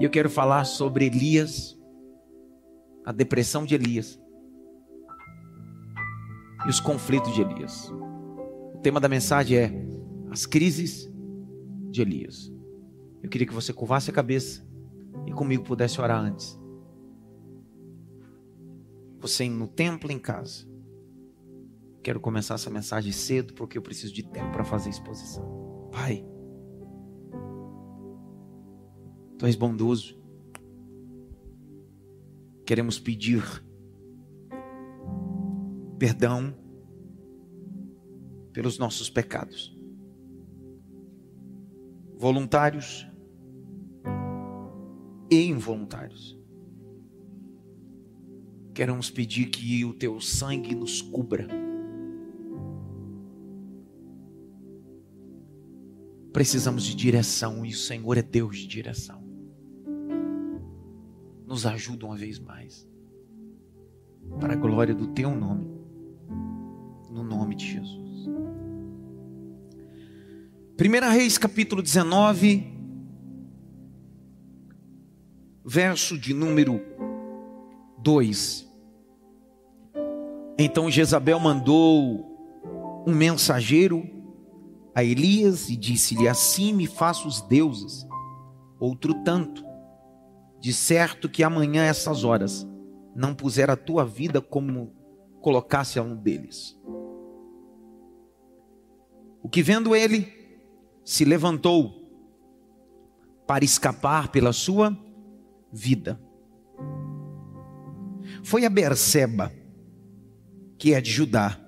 E eu quero falar sobre Elias, a depressão de Elias e os conflitos de Elias. O tema da mensagem é as crises de Elias. Eu queria que você curvasse a cabeça e comigo pudesse orar antes. Você no templo, em casa. Quero começar essa mensagem cedo porque eu preciso de tempo para fazer a exposição. Pai, Tu és bondoso. Queremos pedir perdão pelos nossos pecados, voluntários e involuntários. Queremos pedir que o teu sangue nos cubra. Precisamos de direção e o Senhor é Deus de direção nos ajuda uma vez mais. Para a glória do teu nome. No nome de Jesus. 1 Reis capítulo 19, verso de número 2. Então Jezabel mandou um mensageiro a Elias e disse-lhe: Assim me faça os deuses, outro tanto de certo que amanhã, essas horas, não puser a tua vida como colocasse a um deles. O que vendo ele, se levantou para escapar pela sua vida. Foi a Berseba, que é de Judá,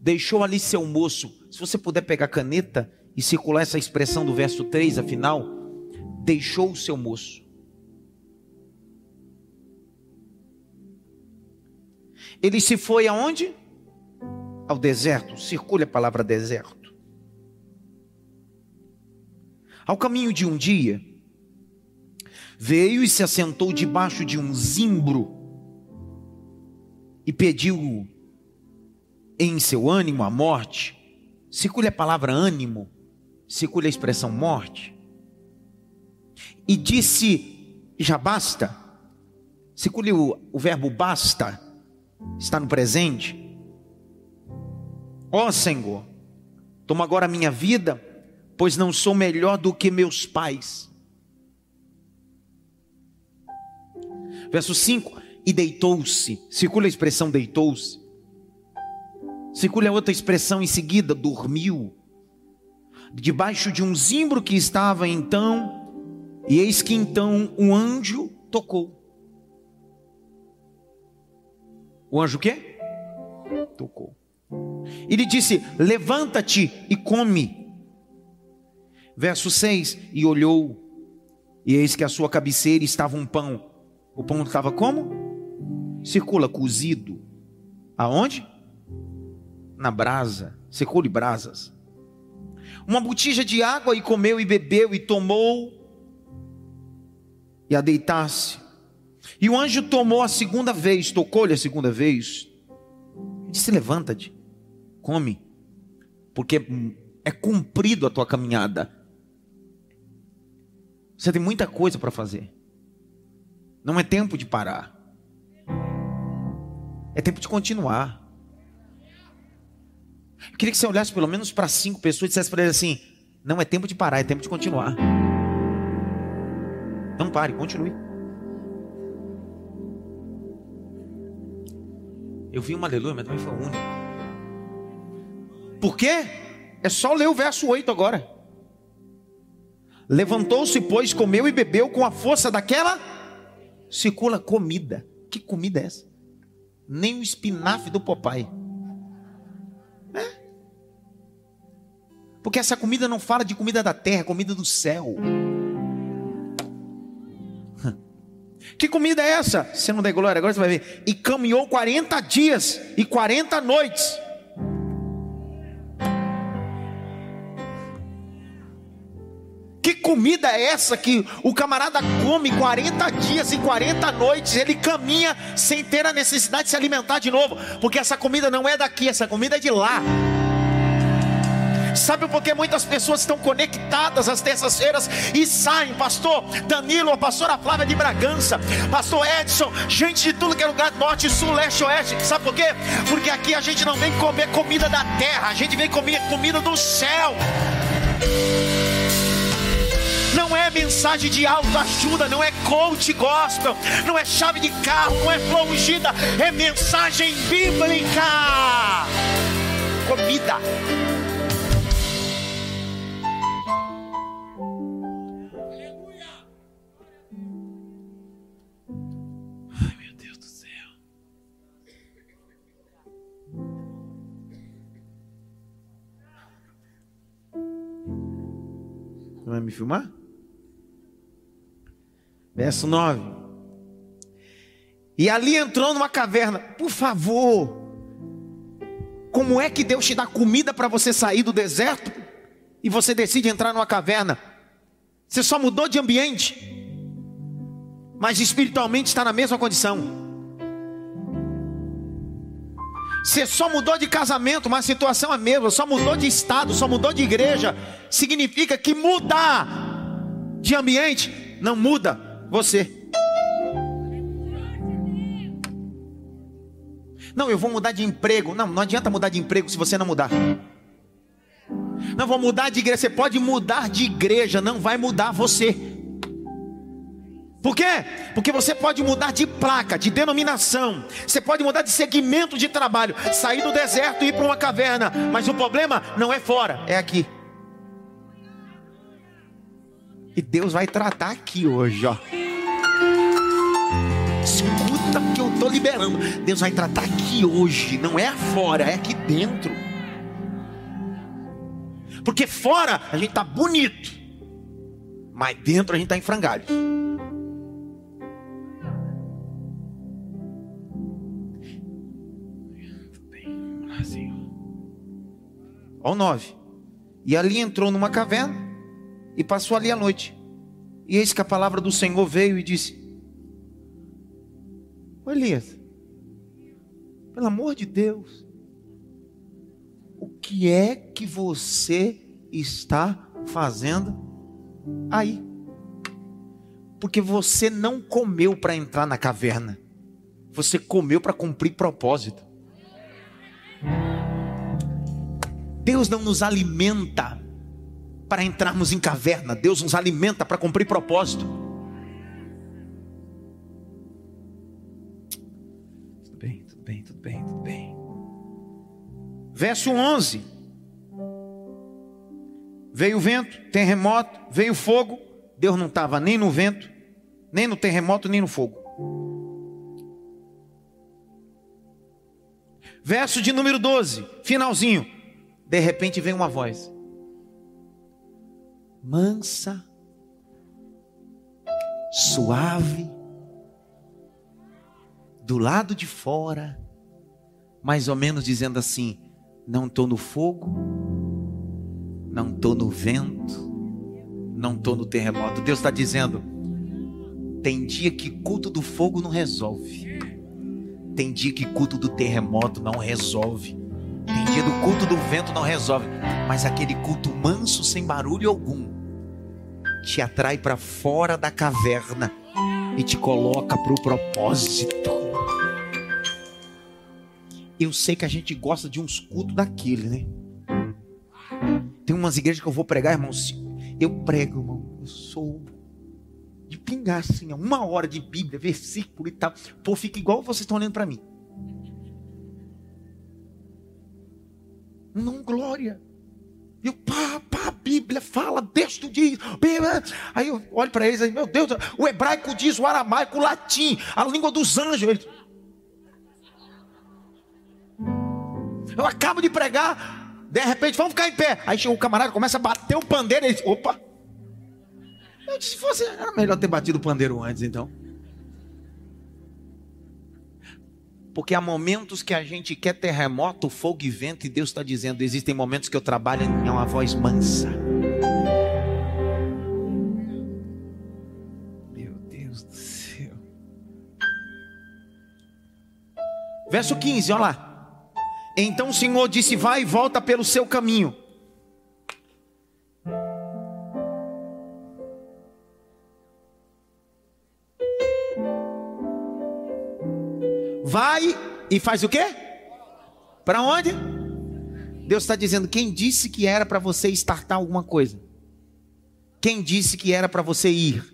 deixou ali seu moço. Se você puder pegar caneta e circular essa expressão do verso 3, afinal, deixou o seu moço Ele se foi aonde? Ao deserto. Circule a palavra deserto. Ao caminho de um dia, veio e se assentou debaixo de um zimbro e pediu em seu ânimo a morte. Circule a palavra ânimo, circule a expressão morte. E disse: Já basta. Circule o, o verbo basta está no presente. Ó oh, Senhor, toma agora a minha vida, pois não sou melhor do que meus pais. Verso 5: E deitou-se, circula a expressão deitou-se, circula outra expressão em seguida, dormiu, debaixo de um zimbro que estava então, e eis que então um anjo tocou. O anjo o quê? Tocou. Ele disse: Levanta-te e come. Verso 6: E olhou, e eis que a sua cabeceira estava um pão. O pão estava como? Circula, cozido. Aonde? Na brasa. Circule brasas. Uma botija de água, e comeu e bebeu, e tomou, e a deitar-se. E o anjo tomou a segunda vez, tocou-lhe a segunda vez, disse: Levanta-te, come, porque é cumprido a tua caminhada. Você tem muita coisa para fazer, não é tempo de parar, é tempo de continuar. Eu queria que você olhasse pelo menos para cinco pessoas e dissesse para eles assim: Não é tempo de parar, é tempo de continuar. Não pare, continue. Eu vi um aleluia, mas também foi o único. Por quê? É só ler o verso 8 agora. Levantou-se, pois, comeu e bebeu com a força daquela circula comida. Que comida é essa? Nem o espinafre do papai. É? Porque essa comida não fala de comida da terra, é comida do céu. Que comida é essa? Você não der glória, agora você vai ver. E caminhou 40 dias e 40 noites. Que comida é essa que o camarada come 40 dias e 40 noites? Ele caminha sem ter a necessidade de se alimentar de novo, porque essa comida não é daqui, essa comida é de lá. Sabe por que muitas pessoas estão conectadas às terças-feiras e saem, pastor Danilo, a pastora Flávia de Bragança, pastor Edson, gente de tudo que é lugar, norte, sul, leste, oeste. Sabe por quê? Porque aqui a gente não vem comer comida da terra, a gente vem comer comida do céu. Não é mensagem de autoajuda, não é coach gospel, não é chave de carro, não é flow ungida, é mensagem bíblica. Comida. Vai me filmar? Verso 9. E ali entrou numa caverna. Por favor. Como é que Deus te dá comida para você sair do deserto e você decide entrar numa caverna? Você só mudou de ambiente, mas espiritualmente está na mesma condição. Você só mudou de casamento, mas a situação é a mesma, só mudou de estado, só mudou de igreja. Significa que mudar de ambiente não muda você. Não, eu vou mudar de emprego. Não, não adianta mudar de emprego se você não mudar. Não vou mudar de igreja. Você pode mudar de igreja, não vai mudar você. Por quê? Porque você pode mudar de placa, de denominação, você pode mudar de segmento de trabalho, sair do deserto e ir para uma caverna, mas o problema não é fora, é aqui. E Deus vai tratar aqui hoje, ó. Escuta que eu estou liberando. Deus vai tratar aqui hoje, não é fora, é aqui dentro. Porque fora a gente está bonito, mas dentro a gente está em frangalhos. Olha o 9. E ali entrou numa caverna e passou ali a noite. E eis que a palavra do Senhor veio e disse: Ô Elias, pelo amor de Deus, o que é que você está fazendo aí? Porque você não comeu para entrar na caverna, você comeu para cumprir propósito. Deus não nos alimenta para entrarmos em caverna, Deus nos alimenta para cumprir propósito. Tudo bem, tudo bem, tudo bem, tudo bem. Verso 11: Veio vento, terremoto, veio fogo. Deus não estava nem no vento, nem no terremoto, nem no fogo. Verso de número 12, finalzinho. De repente vem uma voz. Mansa, suave, do lado de fora, mais ou menos dizendo assim: não estou no fogo, não estou no vento, não estou no terremoto. Deus está dizendo: tem dia que culto do fogo não resolve, tem dia que culto do terremoto não resolve, tem dia do culto do vento não resolve, mas aquele culto manso, sem barulho algum, te atrai para fora da caverna e te coloca para o propósito. Eu sei que a gente gosta de uns cultos daquele, né? Tem umas igrejas que eu vou pregar, irmãos. Eu prego, irmão. Eu sou de pingar assim, uma hora de Bíblia, versículo e tal. Pô, fica igual vocês estão olhando para mim. Não, glória. E eu, pá, pá, a Bíblia fala, texto diz. Bíblia. Aí eu olho para eles e meu Deus, o hebraico diz, o aramaico, o latim, a língua dos anjos. Eu acabo de pregar, de repente, vamos ficar em pé. Aí o camarada, começa a bater o pandeiro. Ele opa. Eu disse, se fosse, era melhor ter batido o pandeiro antes, então. Porque há momentos que a gente quer terremoto, fogo e vento, e Deus está dizendo: existem momentos que eu trabalho em uma voz mansa. Meu Deus do céu. Verso 15, olha lá. Então o Senhor disse: Vai e volta pelo seu caminho. Vai e faz o quê? Para onde? Deus está dizendo: quem disse que era para você startar alguma coisa? Quem disse que era para você ir?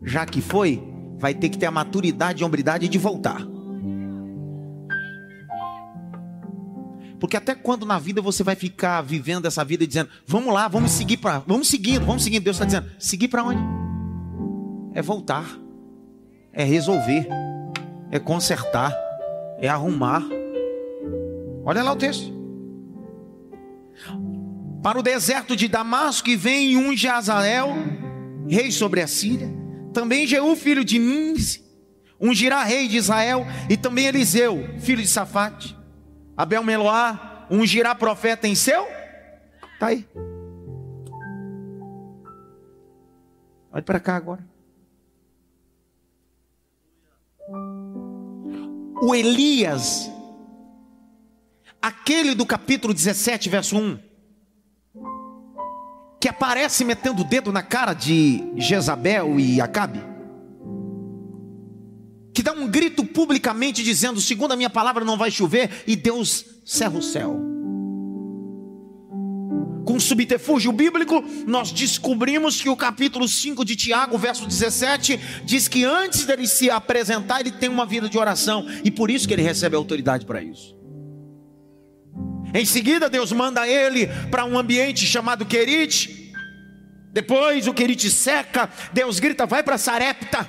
Já que foi, vai ter que ter a maturidade e a hombridade de voltar. Porque até quando na vida você vai ficar vivendo essa vida dizendo, vamos lá, vamos seguir para, vamos seguindo, vamos seguindo. Deus está dizendo, seguir para onde? É voltar, é resolver, é consertar, é arrumar. Olha lá o texto. Para o deserto de Damasco e vem um Jazael, rei sobre a Síria. Também Jeú, filho de Ninse, ungirá rei de Israel. E também Eliseu, filho de Safate. Abel Meloá, ungirá profeta em seu. Está aí. Olha para cá agora. O Elias, aquele do capítulo 17, verso 1, que aparece metendo o dedo na cara de Jezabel e Acabe, que dá um grito publicamente dizendo: segundo a minha palavra não vai chover, e Deus cerra o céu. Com subterfúgio bíblico, nós descobrimos que o capítulo 5 de Tiago, verso 17, diz que antes dele se apresentar, ele tem uma vida de oração, e por isso que ele recebe autoridade para isso. Em seguida, Deus manda ele para um ambiente chamado Querite. Depois o Querite seca, Deus grita: vai para Sarepta.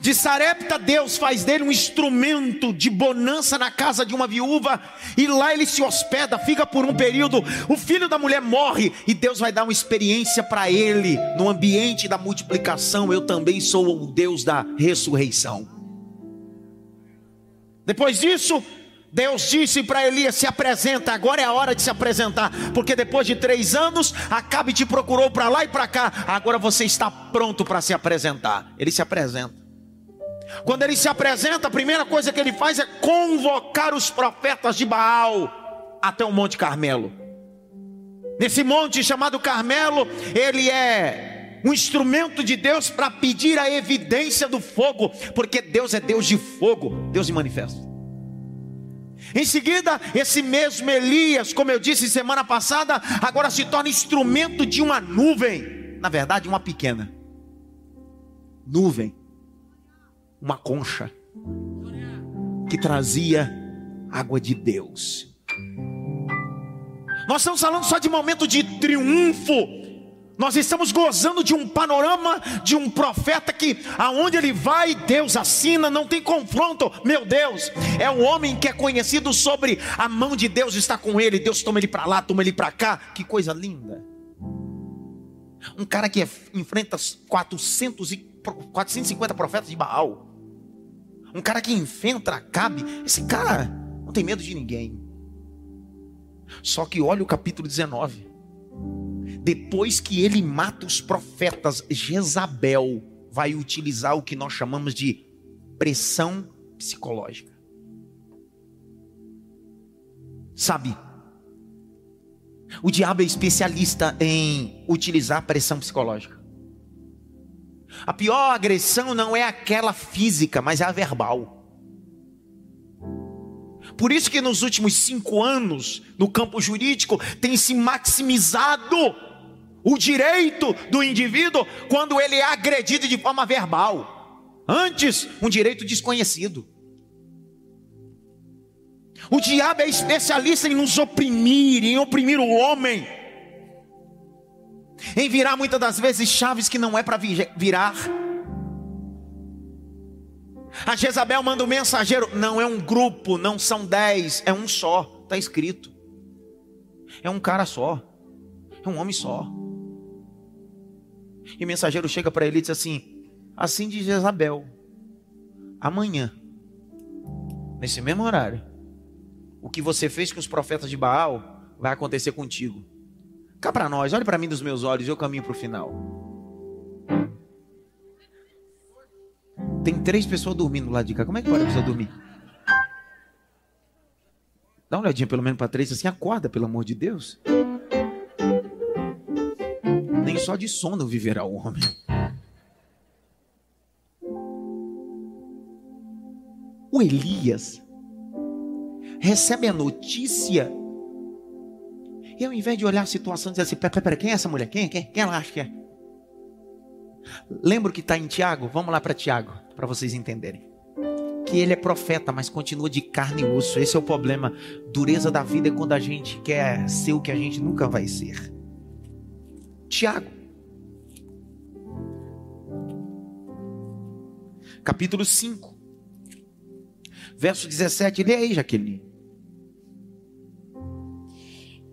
De Sarepta, Deus faz dele um instrumento de bonança na casa de uma viúva, e lá ele se hospeda, fica por um período. O filho da mulher morre, e Deus vai dar uma experiência para ele no ambiente da multiplicação. Eu também sou o Deus da ressurreição. Depois disso, Deus disse para Elias: se apresenta, agora é a hora de se apresentar, porque depois de três anos, Acabe te procurou para lá e para cá, agora você está pronto para se apresentar. Ele se apresenta. Quando ele se apresenta, a primeira coisa que ele faz é convocar os profetas de Baal até o Monte Carmelo. Nesse monte chamado Carmelo, ele é um instrumento de Deus para pedir a evidência do fogo, porque Deus é Deus de fogo, Deus de manifesto. Em seguida, esse mesmo Elias, como eu disse semana passada, agora se torna instrumento de uma nuvem, na verdade, uma pequena nuvem, uma concha, que trazia água de Deus. Nós estamos falando só de momento de triunfo, nós estamos gozando de um panorama de um profeta que aonde ele vai, Deus assina, não tem confronto. Meu Deus, é um homem que é conhecido sobre a mão de Deus está com ele, Deus toma ele para lá, toma ele para cá. Que coisa linda. Um cara que enfrenta 400 e 450 profetas de Baal. Um cara que enfrenta Acabe, esse cara não tem medo de ninguém. Só que olha o capítulo 19 depois que ele mata os profetas, Jezabel vai utilizar o que nós chamamos de pressão psicológica. Sabe, o diabo é especialista em utilizar pressão psicológica. A pior agressão não é aquela física, mas é a verbal. Por isso que nos últimos cinco anos, no campo jurídico, tem se maximizado o direito do indivíduo quando ele é agredido de forma verbal. Antes, um direito desconhecido. O diabo é especialista em nos oprimir, em oprimir o homem, em virar muitas das vezes chaves que não é para virar. A Jezabel manda um mensageiro, não é um grupo, não são dez, é um só, está escrito. É um cara só, é um homem só. E o mensageiro chega para ele e diz assim: Assim diz Jezabel, amanhã, nesse mesmo horário, o que você fez com os profetas de Baal vai acontecer contigo. Cá para nós, olhe para mim dos meus olhos, eu caminho para o final. Tem três pessoas dormindo lá de cá. Como é que pode a pessoa dormir? Dá uma olhadinha pelo menos para três assim, acorda, pelo amor de Deus nem só de sono viverá o homem. O Elias recebe a notícia e ao invés de olhar a situação e dizer assim: pera, pera, quem é essa mulher? Quem, quem, quem ela acha que é? Lembra que está em Tiago? Vamos lá para Tiago, para vocês entenderem. Que ele é profeta, mas continua de carne e osso. Esse é o problema. Dureza da vida é quando a gente quer ser o que a gente nunca vai ser. Tiago. Capítulo 5. Verso 17. Lê aí, Jaqueline.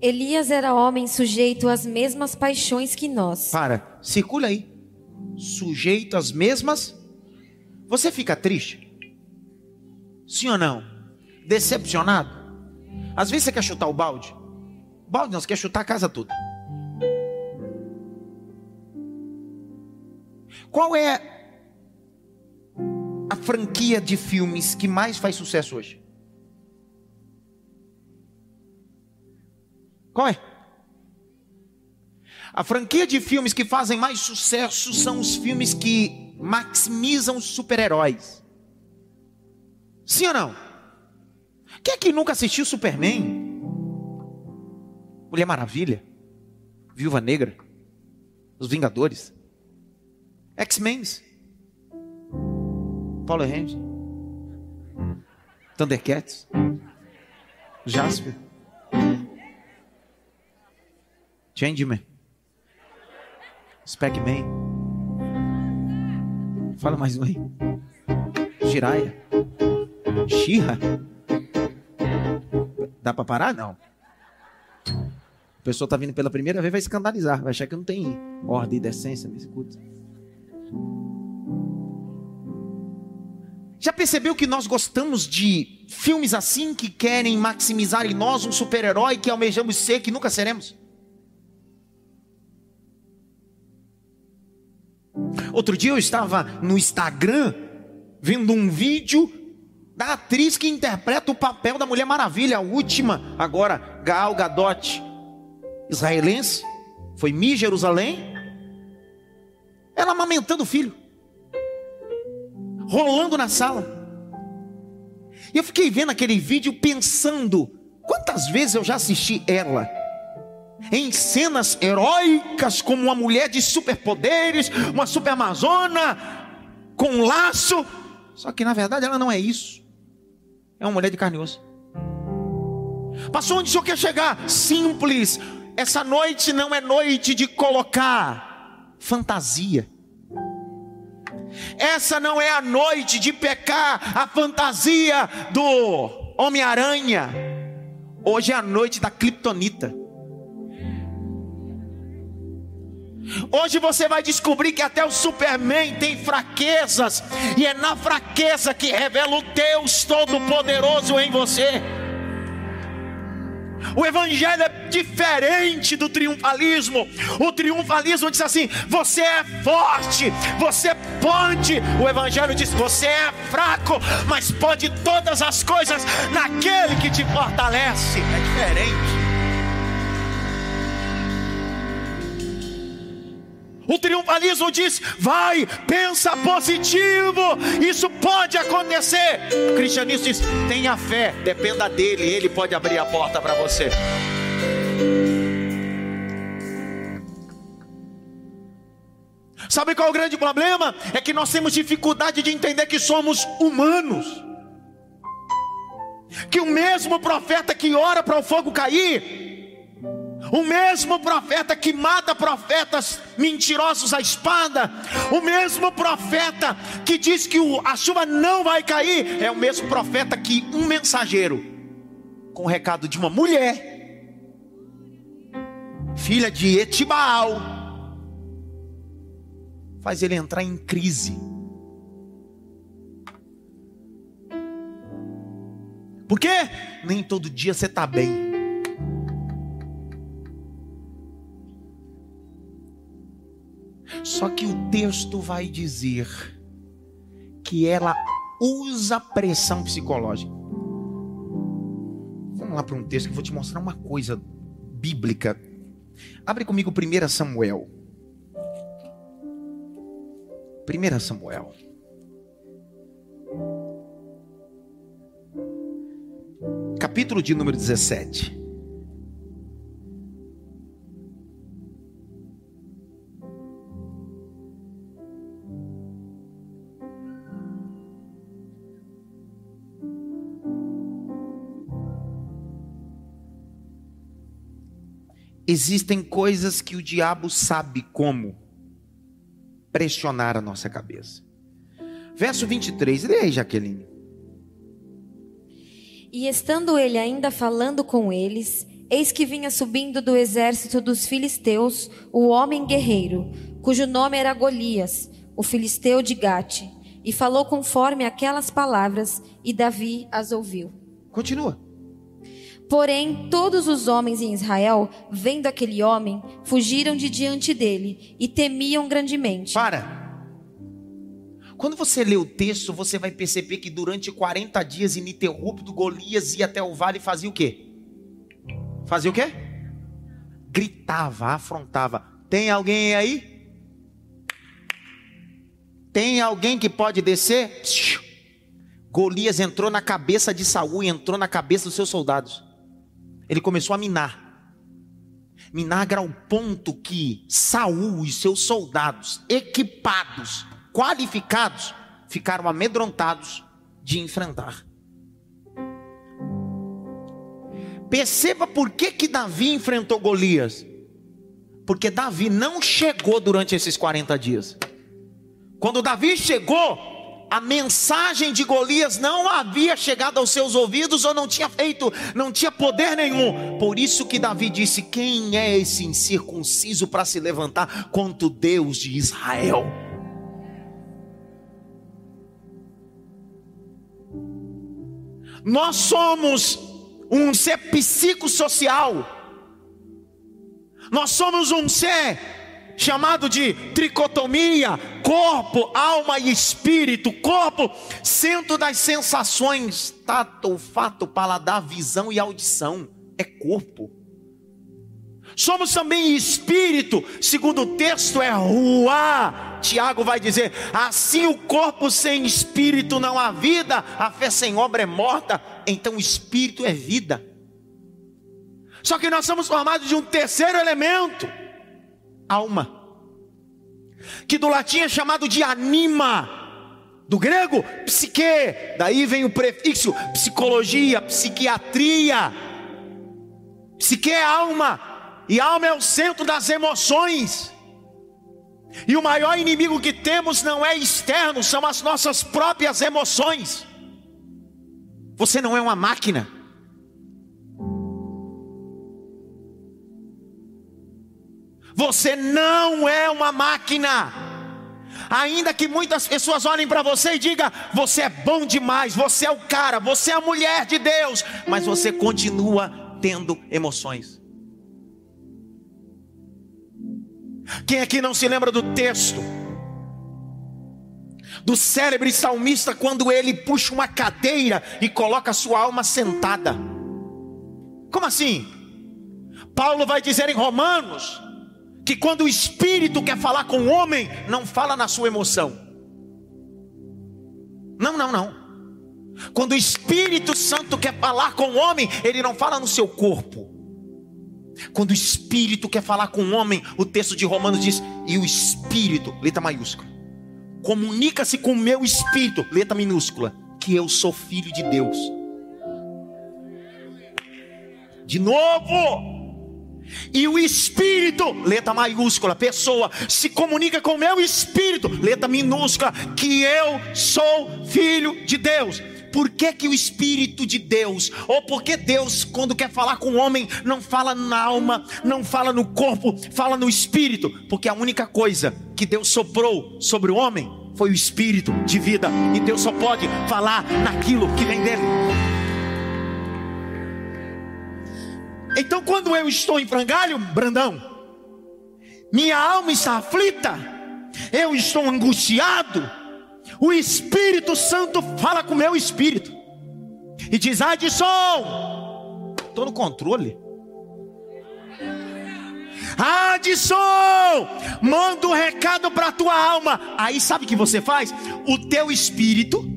Elias era homem sujeito às mesmas paixões que nós. Para, circula aí. Sujeito às mesmas. Você fica triste? Sim ou não? Decepcionado? Às vezes você quer chutar o balde. Balde não, você quer chutar a casa toda. Qual é a franquia de filmes que mais faz sucesso hoje? Qual é? A franquia de filmes que fazem mais sucesso são os filmes que maximizam os super-heróis. Sim ou não? Quem é que nunca assistiu Superman? Mulher Maravilha? Viúva Negra? Os Vingadores? X-Men? Paulo Ranger? Thundercats? Jasper? Changeman. Spec-Man. Fala mais um aí. Jiraya. Xirra. Dá para parar? Não. A pessoa tá vindo pela primeira vez, vai escandalizar. Vai achar que não tem ordem e decência nesse culto. Já percebeu que nós gostamos de filmes assim que querem maximizar em nós um super-herói que almejamos ser, que nunca seremos? Outro dia eu estava no Instagram vendo um vídeo da atriz que interpreta o papel da Mulher Maravilha, a última, agora Gal Gadot, israelense, foi Mi Jerusalém. Ela amamentando o filho, rolando na sala. E eu fiquei vendo aquele vídeo pensando, quantas vezes eu já assisti ela em cenas heróicas, como uma mulher de superpoderes, uma superamazona com um laço. Só que na verdade ela não é isso. É uma mulher de carne e osso. Passou onde o senhor quer chegar? Simples. Essa noite não é noite de colocar fantasia. Essa não é a noite de pecar a fantasia do Homem-Aranha. Hoje é a noite da Kryptonita. Hoje você vai descobrir que até o Superman tem fraquezas, e é na fraqueza que revela o Deus Todo-Poderoso em você. O Evangelho é diferente do triunfalismo. O triunfalismo diz assim: você é forte, você pode. O Evangelho diz: você é fraco, mas pode todas as coisas naquele que te fortalece. É diferente. O triunfalismo diz: vai, pensa positivo, isso pode acontecer. O cristianismo diz: tenha fé, dependa dele, ele pode abrir a porta para você. Sabe qual é o grande problema? É que nós temos dificuldade de entender que somos humanos. Que o mesmo profeta que ora para o fogo cair, o mesmo profeta que mata profetas mentirosos à espada, o mesmo profeta que diz que a chuva não vai cair, é o mesmo profeta que um mensageiro, com o recado de uma mulher, filha de Etibaal, faz ele entrar em crise. Por quê? Nem todo dia você está bem. Só que o texto vai dizer que ela usa pressão psicológica. Vamos lá para um texto que eu vou te mostrar uma coisa bíblica. Abre comigo 1 Samuel. 1 Samuel. capítulo de número 17. Existem coisas que o diabo sabe como pressionar a nossa cabeça. Verso 23, lê aí, Jaqueline. E estando ele ainda falando com eles, eis que vinha subindo do exército dos filisteus o homem guerreiro, cujo nome era Golias, o filisteu de Gate, e falou conforme aquelas palavras, e Davi as ouviu. Continua. Porém, todos os homens em Israel, vendo aquele homem, fugiram de diante dele e temiam grandemente. Para. Quando você lê o texto, você vai perceber que durante 40 dias ininterrupto, Golias ia até o vale e fazia o quê? Fazia o quê? Gritava, afrontava. Tem alguém aí? Tem alguém que pode descer? Golias entrou na cabeça de Saul e entrou na cabeça dos seus soldados. Ele começou a minar. Minar ao ponto que Saul e seus soldados equipados qualificados ficaram amedrontados de enfrentar. Perceba por que, que Davi enfrentou Golias. Porque Davi não chegou durante esses 40 dias. Quando Davi chegou, a mensagem de Golias não havia chegado aos seus ouvidos ou não tinha feito, não tinha poder nenhum. Por isso que Davi disse: Quem é esse incircunciso para se levantar contra o Deus de Israel? Nós somos um ser psicossocial. Nós somos um ser chamado de tricotomia, corpo, alma e espírito. Corpo, centro das sensações, tato, olfato, paladar, visão e audição. É corpo. Somos também espírito, segundo o texto é rua. Tiago vai dizer: assim o corpo sem espírito não há vida, a fé sem obra é morta, então o espírito é vida. Só que nós somos formados de um terceiro elemento, alma, que do latim é chamado de anima, do grego psique, daí vem o prefixo psicologia, psiquiatria. Psique é alma, e alma é o centro das emoções. E o maior inimigo que temos não é externo, são as nossas próprias emoções. Você não é uma máquina. Você não é uma máquina. Ainda que muitas pessoas olhem para você e digam: você é bom demais, você é o cara, você é a mulher de Deus, mas você continua tendo emoções. Quem aqui não se lembra do texto? Do cérebro salmista quando ele puxa uma cadeira e coloca sua alma sentada. Como assim? Paulo vai dizer em Romanos que quando o espírito quer falar com o homem, não fala na sua emoção. Não, não, não. Quando o Espírito Santo quer falar com o homem, ele não fala no seu corpo. Quando o Espírito quer falar com o homem, o texto de Romanos diz: e o Espírito, letra maiúscula, comunica-se com o meu Espírito, letra minúscula, que eu sou filho de Deus. De novo. E o Espírito, letra maiúscula, pessoa, se comunica com o meu Espírito, letra minúscula, que eu sou filho de Deus. Por que, que o Espírito de Deus, ou porque Deus, quando quer falar com o homem, não fala na alma, não fala no corpo, fala no Espírito, porque a única coisa que Deus soprou sobre o homem foi o Espírito de vida, e Deus só pode falar naquilo que vem dele. Então, quando eu estou em frangalho, Brandão, minha alma está aflita, eu estou angustiado, o Espírito Santo fala com o meu espírito e diz: Adson, estou no controle. Adson, manda um recado para tua alma. Aí sabe o que você faz? O teu espírito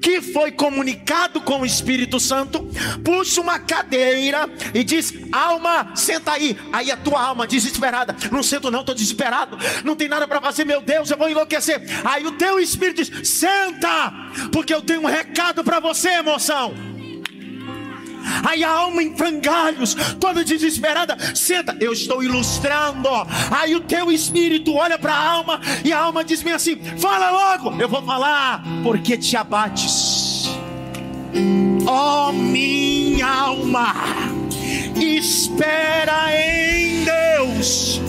que foi comunicado com o Espírito Santo, puxa uma cadeira e diz: Alma, senta aí. Aí a tua alma desesperada, não sento, não, estou desesperado, não tem nada para fazer, meu Deus, eu vou enlouquecer. Aí o teu espírito diz: Senta, porque eu tenho um recado para você, emoção. Aí a alma em frangalhos, toda desesperada, senta, eu estou ilustrando. Aí o teu espírito olha para a alma e a alma diz bem assim: fala logo, eu vou falar, porque te abates. Ó oh, minha alma, espera em Deus,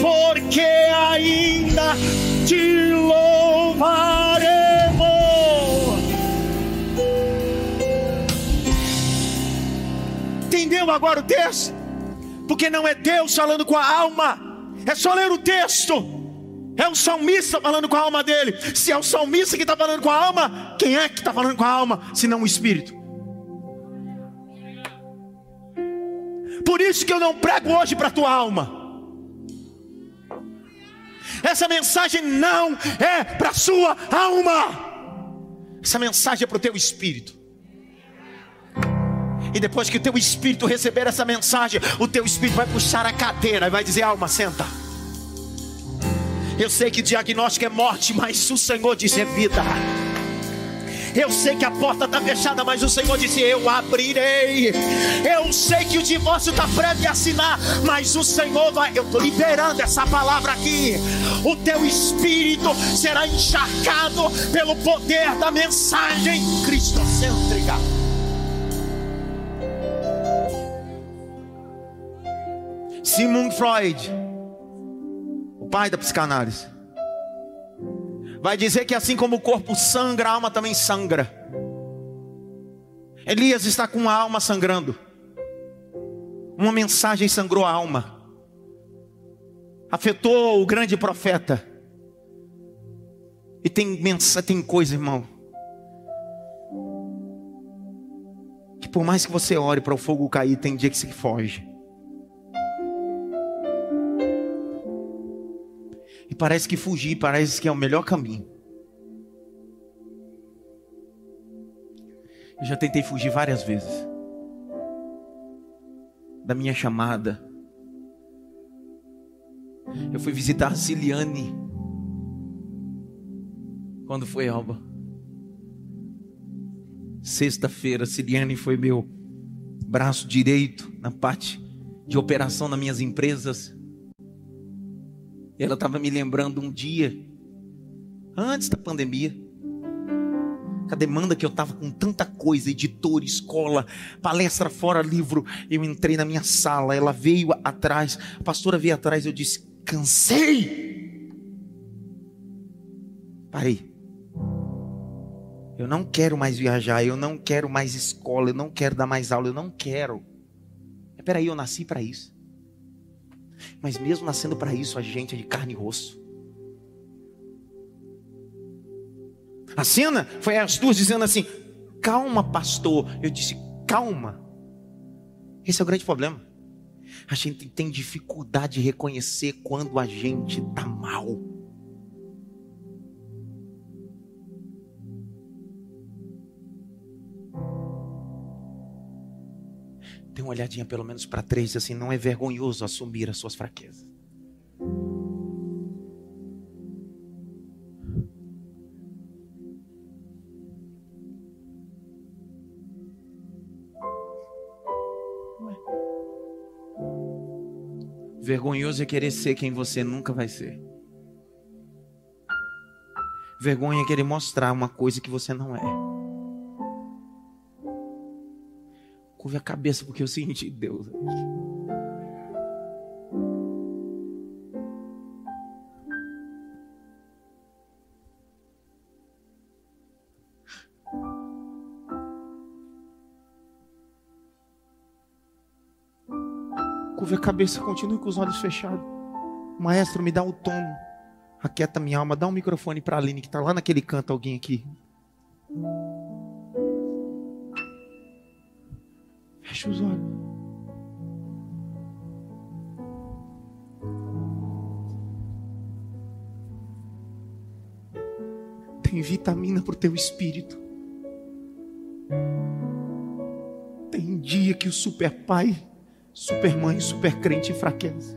porque ainda te louvarei. Entendeu agora o texto? Porque não é Deus falando com a alma, é só ler o texto. É o salmista falando com a alma dele. Se é o salmista que está falando com a alma, quem é que está falando com a alma, se não o Espírito? Por isso que eu não prego hoje para a tua alma. Essa mensagem não é para a sua alma. Essa mensagem é para o teu espírito. E depois que o teu espírito receber essa mensagem, o teu espírito vai puxar a cadeira e vai dizer: alma, senta. Eu sei que diagnóstico é morte, mas o Senhor disse é vida. Eu sei que a porta está fechada, mas o Senhor disse: Eu abrirei. Eu sei que o divórcio está prévio a assinar, mas o Senhor vai. Eu estou liberando essa palavra aqui. O teu espírito será encharcado pelo poder da mensagem cristocêntrica. Sigmund Freud, o pai da psicanálise, vai dizer que assim como o corpo sangra, a alma também sangra. Elias está com a alma sangrando. Uma mensagem sangrou a alma. Afetou o grande profeta. E tem mensagem, tem coisa, irmão. Que por mais que você ore para o fogo cair, tem dia que se foge. Parece que fugir, parece que é o melhor caminho. Eu já tentei fugir várias vezes da minha chamada. Eu fui visitar a Ciliane quando foi Alba. Sexta-feira, Ciliane foi meu braço direito na parte de operação nas minhas empresas. E ela estava me lembrando um dia, antes da pandemia, a demanda que eu estava com tanta coisa, editor, escola, palestra fora, livro. Eu entrei na minha sala, ela veio atrás, a pastora veio atrás, eu disse: cansei. Parei. Eu não quero mais viajar, eu não quero mais escola, eu não quero dar mais aula, eu não quero. Espera aí, eu nasci para isso. Mas mesmo nascendo para isso, a gente é de carne e osso. A cena foi as duas dizendo assim: calma, pastor. Eu disse: calma. Esse é o grande problema. A gente tem dificuldade de reconhecer quando a gente está mal. Dê uma olhadinha pelo menos para três, assim, não é vergonhoso assumir as suas fraquezas. Vergonhoso é querer ser quem você nunca vai ser. Vergonha é querer mostrar uma coisa que você não é. Curve a cabeça porque eu senti Deus. Curve a cabeça, continue com os olhos fechados. Maestro, me dá o tom. Aquieta minha alma. Dá um microfone para a Aline que está lá naquele canto, alguém aqui. Feche os olhos. Tem vitamina para o teu espírito. Tem dia que o super pai, super mãe, super crente enfraquece.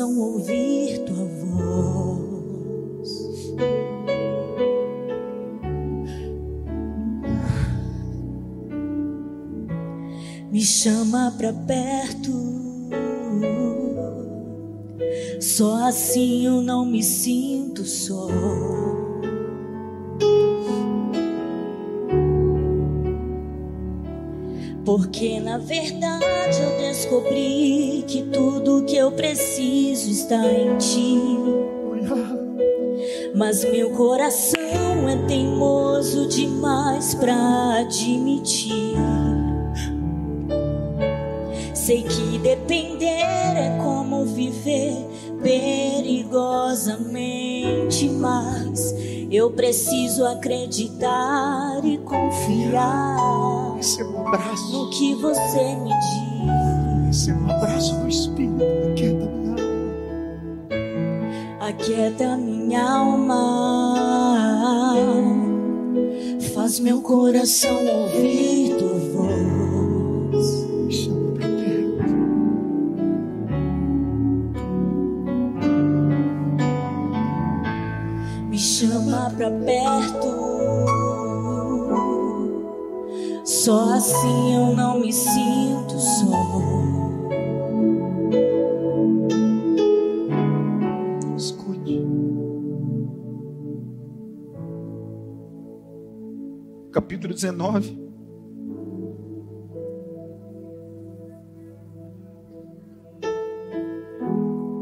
Coração ouvir tua voz. Me chama pra perto, só assim eu não me sinto só. Porque na verdade eu descobri que tudo que eu preciso está em ti. Mas meu coração é teimoso demais pra admitir. Sei que depender é como viver perigosamente, mas eu preciso acreditar e confiar Esse é um abraço, no que você me diz. esse é um abraço do Espírito. Aquieta minha alma. Aquieta minha alma, faz meu coração ouvir tua pra perto. Só assim eu não me sinto só. Escute. Capítulo 19.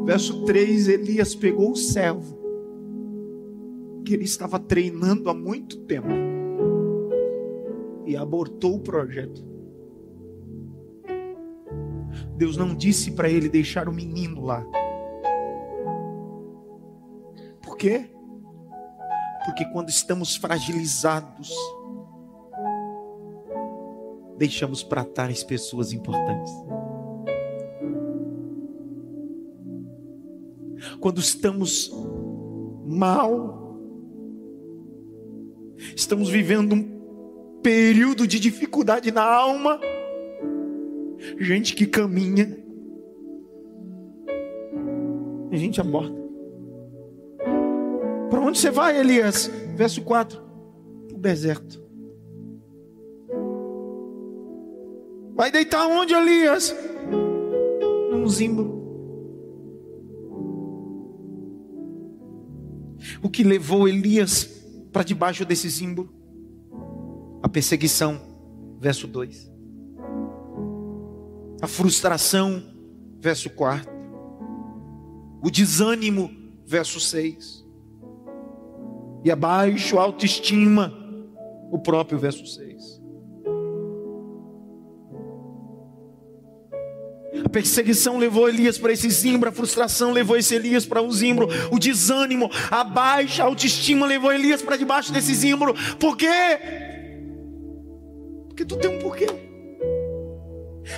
Verso 3: Elias pegou o servo, que ele estava treinando há muito tempo, e abortou o projeto. Deus não disse para ele deixar o menino lá. Por quê? Porque quando estamos fragilizados, deixamos para trás pessoas importantes. Quando estamos mal, estamos vivendo um período de dificuldade na alma, gente que caminha, a gente aborta. Para onde você vai, Elias? Verso 4. Para o deserto. Vai deitar onde, Elias? Num zimbro. O que levou Elias para debaixo desse zimbro? A perseguição, verso 2. A frustração, verso 4. O desânimo, verso 6 e abaixo a autoestima, o próprio verso 6. A perseguição levou Elias para esse zimbro, a frustração levou esse Elias para o zimbro, o desânimo, a baixa autoestima levou Elias para debaixo desse zimbro. Por quê? Porque tu tem um porquê.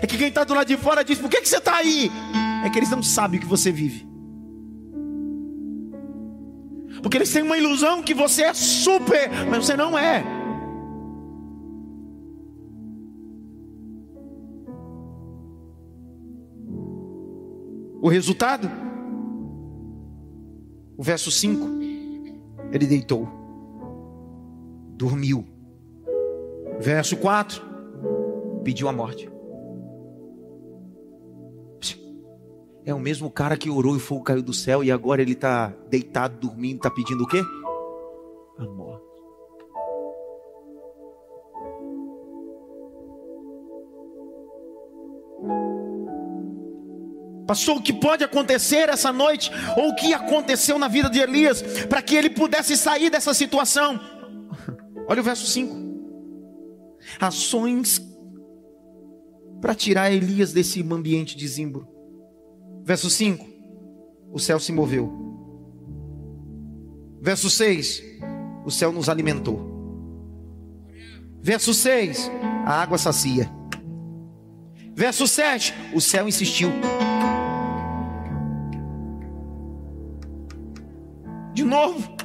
É que quem está do lado de fora diz: por que, que você está aí? É que eles não sabem o que você vive. Porque eles têm uma ilusão que você é super, mas você não é. O resultado? O verso 5. Ele deitou, dormiu. Verso 4. Pediu a morte. É o mesmo cara que orou e o fogo caiu do céu e agora ele está deitado, dormindo, está pedindo o quê? Amor. Pastor, o que pode acontecer essa noite, ou o que aconteceu na vida de Elias, para que ele pudesse sair dessa situação? Olha o verso 5. Ações para tirar Elias desse ambiente de zimbro. Verso 5. O céu se moveu. Verso 6. O céu nos alimentou. Verso 6. A água sacia. Verso 7. O céu insistiu. Novo.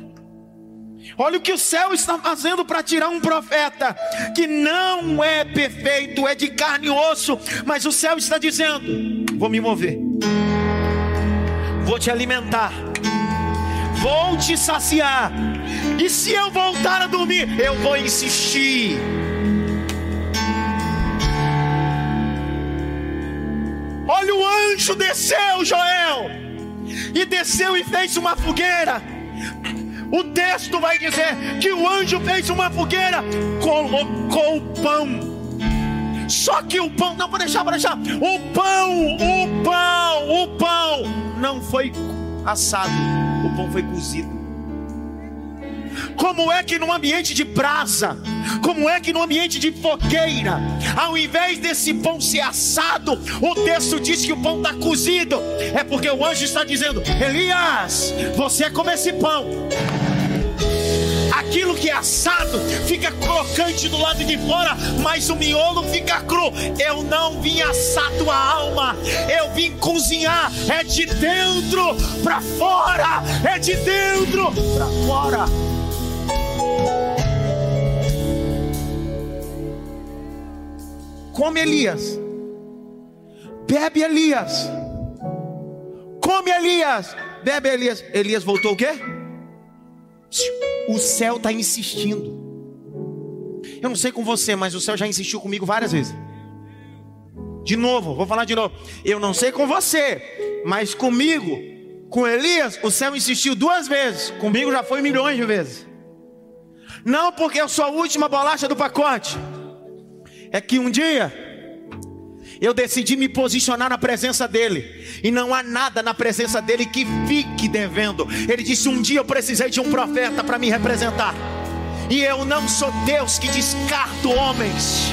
Olha o que o céu está fazendo para tirar um profeta que não é perfeito, é de carne e osso, mas o céu está dizendo: vou me mover, vou te alimentar, vou te saciar, e se eu voltar a dormir, eu vou insistir. Olha o anjo desceu, Joel, e desceu e fez uma fogueira o texto vai dizer que o anjo fez uma fogueira, colocou o pão. Só que o pão, não vou deixar, vou deixar. O pão, o pão, o pão não foi assado, o pão foi cozido. Como é que num ambiente de brasa, como é que no ambiente de fogueira, ao invés desse pão ser assado, o texto diz que o pão está cozido? É porque o anjo está dizendo: Elias, você come esse pão aquilo que é assado fica crocante do lado de fora, mas o miolo fica cru. Eu não vim assar tua alma, eu vim cozinhar. É de dentro para fora, é de dentro para fora. Come Elias, bebe Elias, come Elias, bebe Elias. Elias voltou o quê? O céu está insistindo. Eu não sei com você, mas o céu já insistiu comigo várias vezes. De novo, vou falar de novo. Eu não sei com você, mas comigo, com Elias, o céu insistiu duas vezes. Comigo já foi milhões de vezes. Não porque eu sou a última bolacha do pacote. É que um dia eu decidi me posicionar na presença dele. E não há nada na presença dele que fique devendo. Ele disse: Um dia eu precisei de um profeta para me representar. E eu não sou Deus que descarto homens.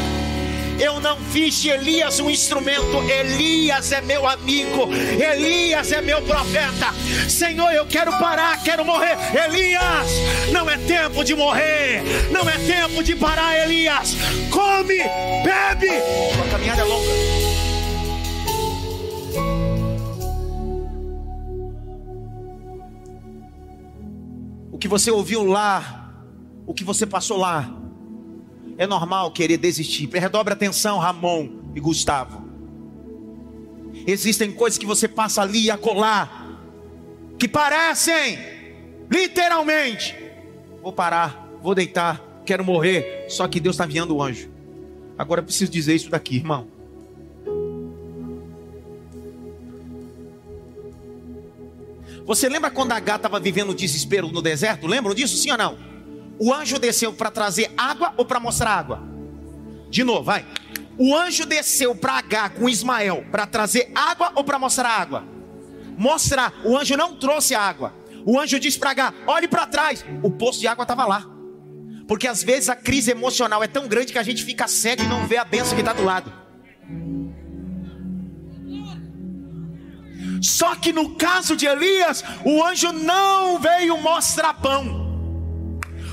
Eu não fiz de Elias um instrumento. Elias é meu amigo. Elias é meu profeta. Senhor, eu quero parar, quero morrer. Elias, não é tempo de morrer. Não é tempo de parar, Elias. Come, bebe. A caminhada é longa. que você ouviu lá, o que você passou lá, é normal querer desistir. Redobre atenção, Ramon e Gustavo. Existem coisas que você passa ali a colar, que parecem, literalmente, vou parar, vou deitar, quero morrer. Só que Deus está enviando o anjo. Agora eu preciso dizer isso daqui, irmão. Você lembra quando a gata estava vivendo desespero no deserto? Lembram disso, sim ou não? O anjo desceu para trazer água ou para mostrar água? De novo, vai. O anjo desceu para H com Ismael para trazer água ou para mostrar água? Mostrar. O anjo não trouxe água. O anjo disse para H: olhe para trás. O poço de água estava lá. Porque às vezes a crise emocional é tão grande que a gente fica cego e não vê a bênção que está do lado. Só que no caso de Elias, o anjo não veio mostrar pão.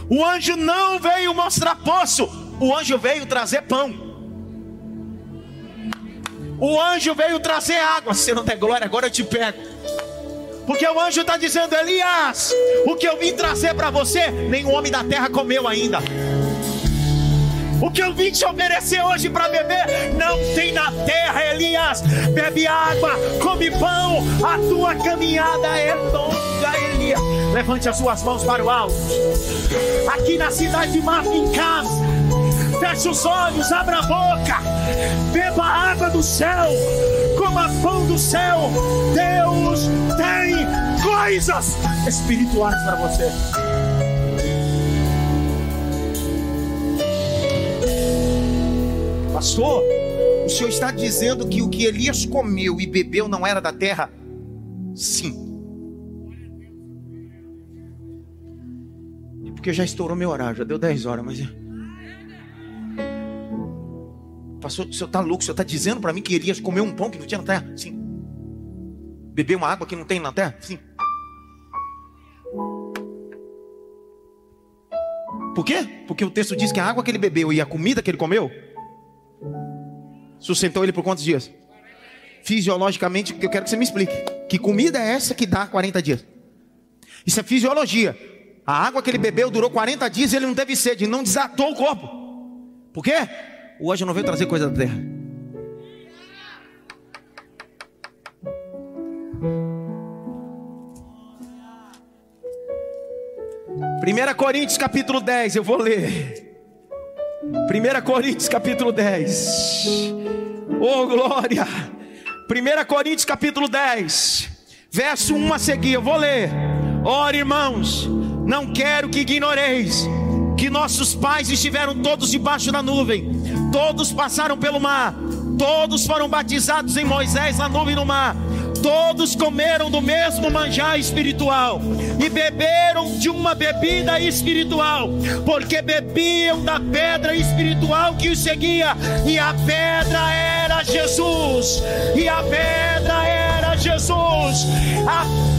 O anjo não veio mostrar poço. O anjo veio trazer pão. O anjo veio trazer água. Se não der glória, agora eu te pego. Porque o anjo está dizendo: Elias, o que eu vim trazer para você, nenhum homem da terra comeu ainda. O que eu vim te oferecer hoje para beber, não tem na terra, Elias. Bebe água, come pão, a tua caminhada é longa. Levante as suas mãos para o alto. Aqui na cidade de em casa Feche os olhos, abra a boca, beba a água do céu, coma pão do céu. Deus tem coisas espirituais para você. Pastor, o senhor está dizendo que o que Elias comeu e bebeu não era da terra? Sim. Porque já estourou meu horário, já deu 10 horas, mas. Pastor, o senhor está louco? O senhor está dizendo para mim que Elias comeu um pão que não tinha na terra? Sim. Bebeu uma água que não tem na terra? Sim. Por quê? Porque o texto diz que a água que ele bebeu e a comida que ele comeu sustentou ele por quantos dias? Fisiologicamente, eu quero que você me explique. Que comida é essa que dá 40 dias? Isso é fisiologia. A água que ele bebeu durou 40 dias e ele não teve sede, não desatou o corpo. Por quê? O anjo não veio trazer coisa da terra. Primeira Coríntios capítulo 10, eu vou ler. Primeira Coríntios capítulo 10. Oh glória! Primeira Coríntios capítulo 10, verso 1 a seguir, eu vou ler. Ora, irmãos, não quero que ignoreis que nossos pais estiveram todos debaixo da nuvem, todos passaram pelo mar, todos foram batizados em Moisés na nuvem no mar, todos comeram do mesmo manjar espiritual e beberam de uma bebida espiritual, porque bebiam da pedra espiritual que os seguia, e a pedra era Jesus, e a pedra era Jesus. A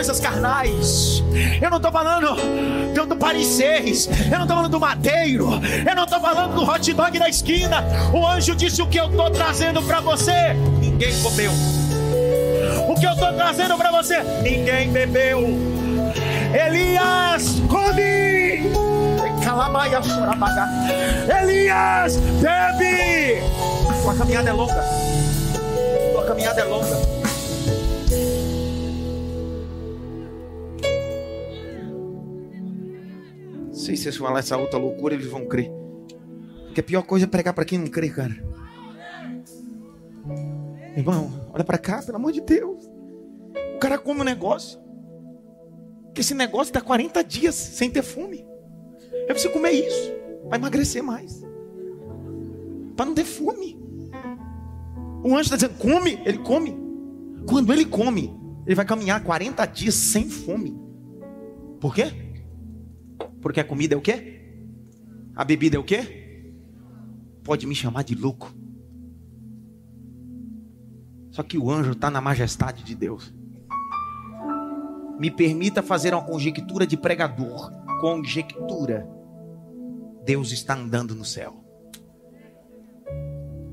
coisas carnais. Eu não estou falando do, Paris Eu não estou falando do madeiro. Eu não estou falando do hot dog da esquina. O anjo disse o que eu estou trazendo para você. Ninguém comeu. O que eu estou trazendo para você. Ninguém bebeu. Elias, come! Elias, bebe! Tua caminhada é longa. Tua caminhada é longa. Sei se eu falar essa outra loucura, eles vão crer. Porque a pior coisa é pregar para quem não crê, cara. Irmão, olha para cá, pelo amor de Deus. O cara come um negócio. Que esse negócio dá 40 dias sem ter fome. Eu preciso comer isso. Vai emagrecer mais. Para não ter fome. O anjo está dizendo: come, ele come. Quando ele come, ele vai caminhar 40 dias sem fome. Por quê? Porque a comida é o quê? A bebida é o quê? Pode me chamar de louco. Só que o anjo está na majestade de Deus. Me permita fazer uma conjectura de pregador. Conjectura. Deus está andando no céu.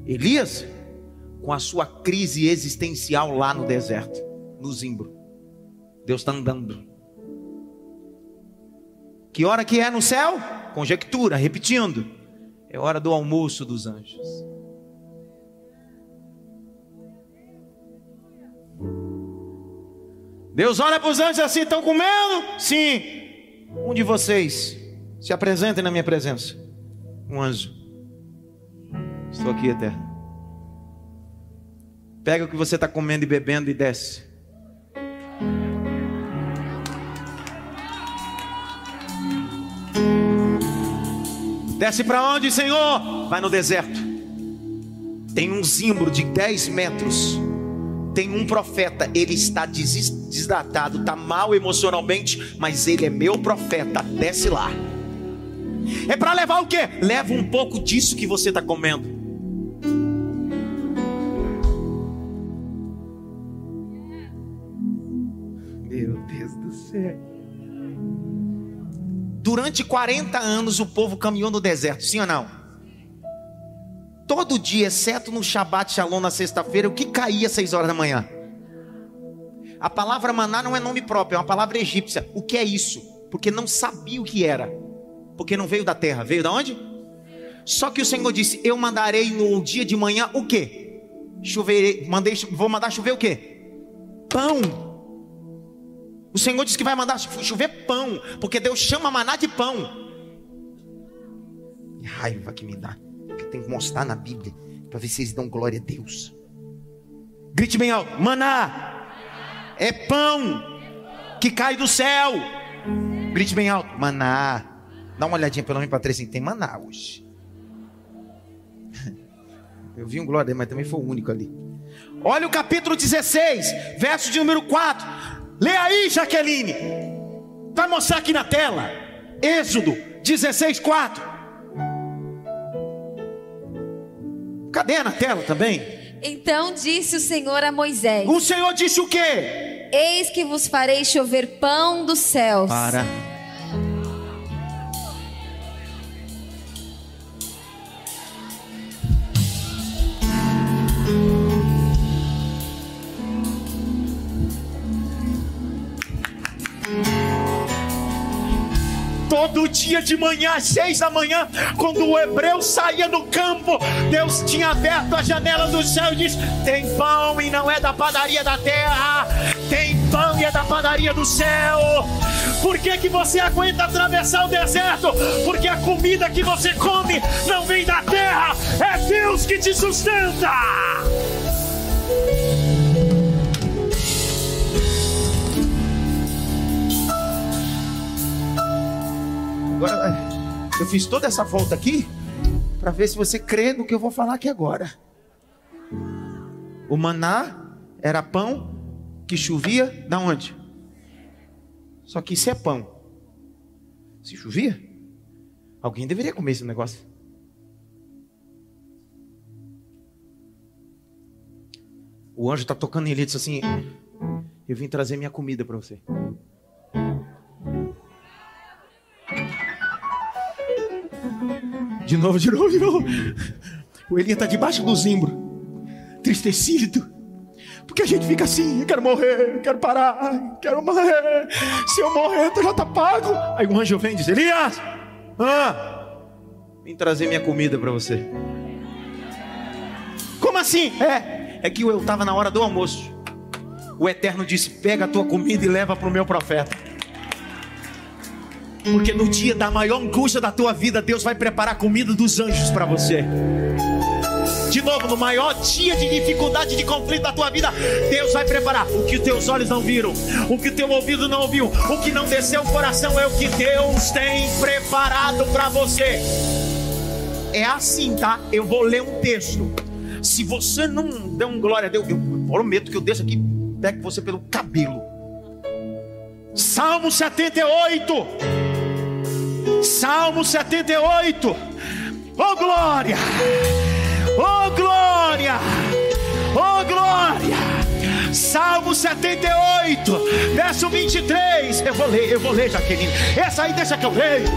Elias, com a sua crise existencial lá no deserto, no zimbro. Deus está andando. Que hora que é no céu? Conjectura, repetindo. É hora do almoço dos anjos. Deus olha para os anjos assim, estão comendo? Sim. Um de vocês se apresentem na minha presença. Um anjo. Estou aqui, eterno. Pega o que você está comendo e bebendo e desce. Desce para onde, Senhor? Vai no deserto. Tem um zimbro de 10 metros. Tem um profeta, ele está desdatado, está mal emocionalmente, mas ele é meu profeta. Desce lá. É para levar o quê? Leva um pouco disso que você está comendo. Meu Deus do céu. Durante 40 anos o povo caminhou no deserto, sim ou não? Todo dia, exceto no Shabbat Shalom na sexta-feira, o que caía às 6 horas da manhã? A palavra maná não é nome próprio, é uma palavra egípcia. O que é isso? Porque não sabia o que era. Porque não veio da terra, veio da onde? Só que o Senhor disse: Eu mandarei no dia de manhã o quê? Choverei, mandei, vou mandar chover o quê? Pão. O Senhor disse que vai mandar chover pão, porque Deus chama maná de pão. Que raiva que me dá, que eu tenho que mostrar na Bíblia, para ver se vocês dão glória a Deus. Grite bem alto: maná é pão que cai do céu. Grite bem alto: maná. Dá uma olhadinha pelo menos para três, tem maná hoje. Eu vi um glória, mas também foi o único ali. Olha o capítulo 16, verso de número 4. Lê aí, Jaqueline. Vai mostrar aqui na tela. Êxodo 16, 4. Cadê na tela também? Então disse o Senhor a Moisés: O Senhor disse o quê? Eis que vos farei chover pão dos céus. Para. Todo dia de manhã, às seis da manhã, quando o hebreu saía do campo, Deus tinha aberto a janela do céu e disse: Tem pão e não é da padaria da terra, tem pão e é da padaria do céu. Por que, que você aguenta atravessar o deserto? Porque a comida que você come não vem da terra, é Deus que te sustenta. Agora, eu fiz toda essa volta aqui para ver se você crê no que eu vou falar aqui agora. O maná era pão que chovia da onde? Só que isso é pão. Se chovia, alguém deveria comer esse negócio. O anjo está tocando em ele disse assim: Eu vim trazer minha comida para você. De novo, de novo, de novo. O Elinha está debaixo do zimbro, tristecido. Porque a gente fica assim, quero morrer, quero parar, quero morrer. Se eu morrer, já está pago. Aí o anjo vem e diz: Elias, ah, vim trazer minha comida para você. Como assim? É, é que eu estava na hora do almoço. O Eterno disse: Pega a tua comida e leva para o meu profeta. Porque no dia da maior angústia da tua vida, Deus vai preparar a comida dos anjos para você. De novo, no maior dia de dificuldade, de conflito da tua vida, Deus vai preparar o que os teus olhos não viram, o que o teu ouvido não ouviu, o que não desceu o coração é o que Deus tem preparado para você. É assim, tá? Eu vou ler um texto. Se você não der um glória a Deus, eu prometo que eu deixo aqui, pego você pelo cabelo. Salmo 78. Salmo 78. Oh glória! Oh glória! Oh glória! Salmo 78, verso 23. Eu vou ler, eu vou ler, Jaqueline. Essa aí deixa que eu leio.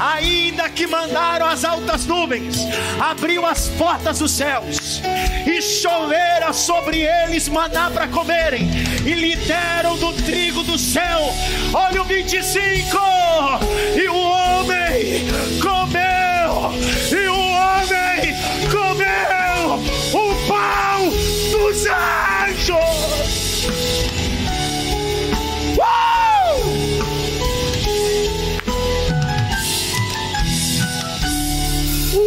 Ainda que mandaram as altas nuvens, abriu as portas dos céus, e chovera sobre eles maná para comerem, e lhe deram do trigo do céu. Olha o 25: e o homem comeu, e o homem comeu o pão dos anjos.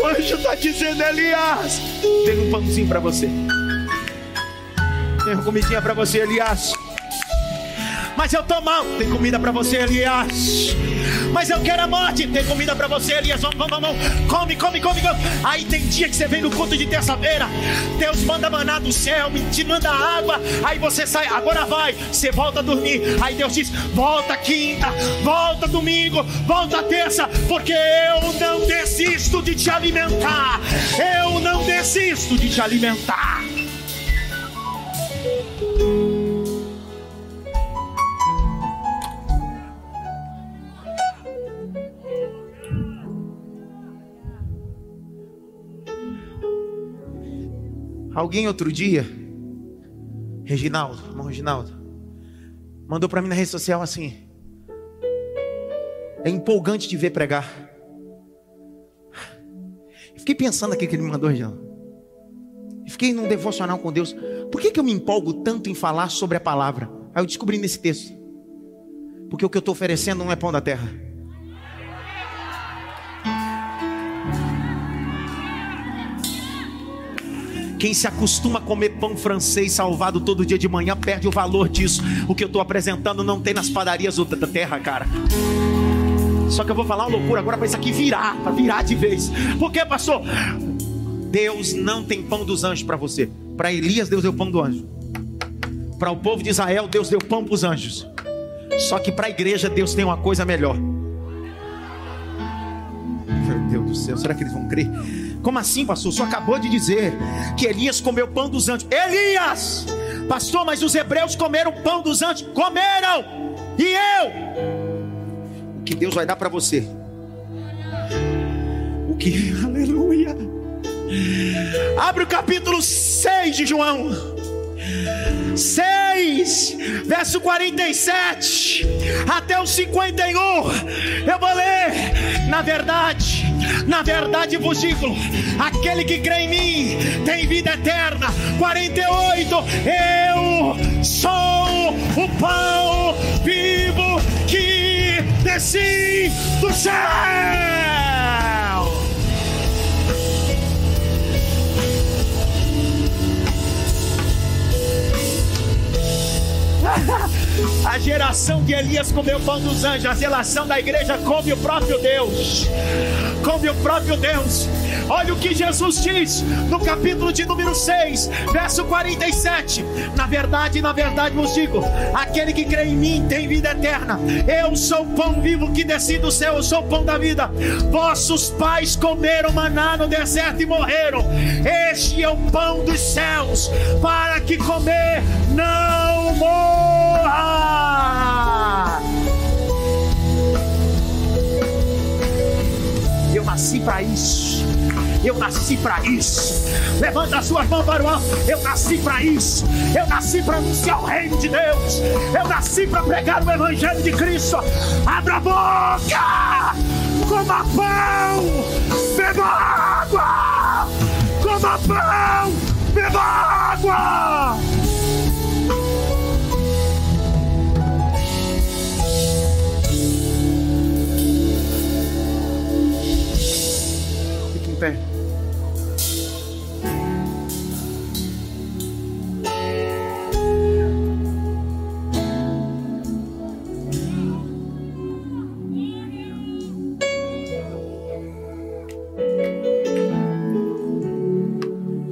O anjo está dizendo, Elias, tem um pãozinho para você. Tem uma comidinha para você, Elias. Mas eu tô mal, tem comida para você, Elias. Mas eu quero a morte, tem comida para você, Elias. Vamos, vamos, vamos. Come, come, come, come. Aí tem dia que você vem no culto de terça-feira. Deus manda maná do céu, te manda água. Aí você sai, agora vai. Você volta a dormir. Aí Deus diz: volta quinta, volta domingo, volta terça. Porque eu não desisto de te alimentar. Eu não desisto de te alimentar. Alguém outro dia, Reginaldo, irmão Reginaldo, mandou para mim na rede social assim: É empolgante te ver pregar. Fiquei pensando aqui que ele me mandou, Reginaldo. Fiquei num devocional com Deus. Por que, que eu me empolgo tanto em falar sobre a palavra? Aí eu descobri nesse texto. Porque o que eu estou oferecendo não é pão da terra. Quem se acostuma a comer pão francês salvado todo dia de manhã perde o valor disso. O que eu estou apresentando não tem nas padarias da terra, cara. Só que eu vou falar uma loucura agora para isso aqui virar, para virar de vez. Por que, pastor? Deus não tem pão dos anjos para você. Para Elias, Deus deu pão do anjo. Para o povo de Israel, Deus deu pão para os anjos. Só que para a igreja, Deus tem uma coisa melhor. Meu Deus do céu, será que eles vão crer? Como assim, pastor? Só acabou de dizer que Elias comeu pão dos anjos. Elias! Pastor, mas os hebreus comeram pão dos anjos. Comeram! E eu? O que Deus vai dar para você? O que? Aleluia! Abre o capítulo 6 de João. 6, verso 47 até o 51. Eu vou ler. Na verdade, na verdade vos digo: aquele que crê em mim tem vida eterna. 48. Eu sou o pão vivo que desci do céu. A geração de Elias comeu pão dos anjos, a geração da igreja come o próprio Deus. Come o próprio Deus. Olha o que Jesus diz no capítulo de número 6, verso 47. Na verdade, na verdade vos digo: aquele que crê em mim tem vida eterna. Eu sou o pão vivo que desci do céu, eu sou o pão da vida. Vossos pais comeram maná no deserto e morreram. Este é o pão dos céus, para que comer não morra. Eu nasci para isso. Eu nasci para isso. Levanta as suas mãos para o alto. Eu nasci para isso. Eu nasci para anunciar o reino de Deus. Eu nasci para pregar o evangelho de Cristo. Abra a boca. Coma pão. Beba água. Coma pão. Beba água.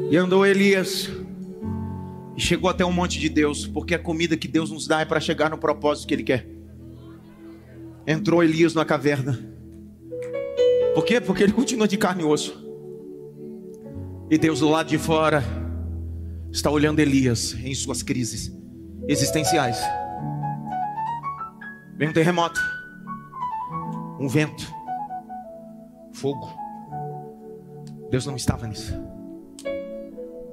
E andou Elias e chegou até um monte de Deus, porque a comida que Deus nos dá é para chegar no propósito que Ele quer. Entrou Elias na caverna. Por quê? Porque ele continua de carne e osso. E Deus do lado de fora está olhando Elias em suas crises existenciais. Vem um terremoto, um vento, fogo. Deus não estava nisso.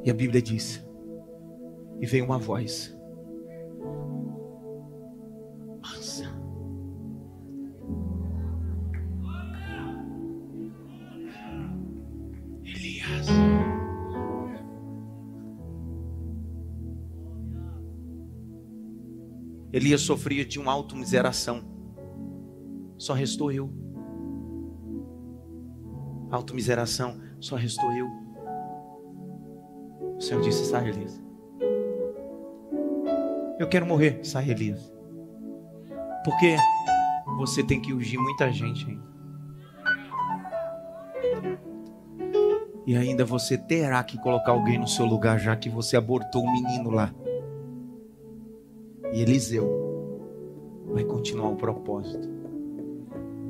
E a Bíblia diz: E veio uma voz. Elias sofria de uma automiseração. Só restou eu. Automiseração, só restou eu. O Senhor disse: sai, Elias. Eu quero morrer, sai, Elias. Porque você tem que ungir muita gente ainda. E ainda você terá que colocar alguém no seu lugar, já que você abortou um menino lá. E Eliseu vai continuar o propósito.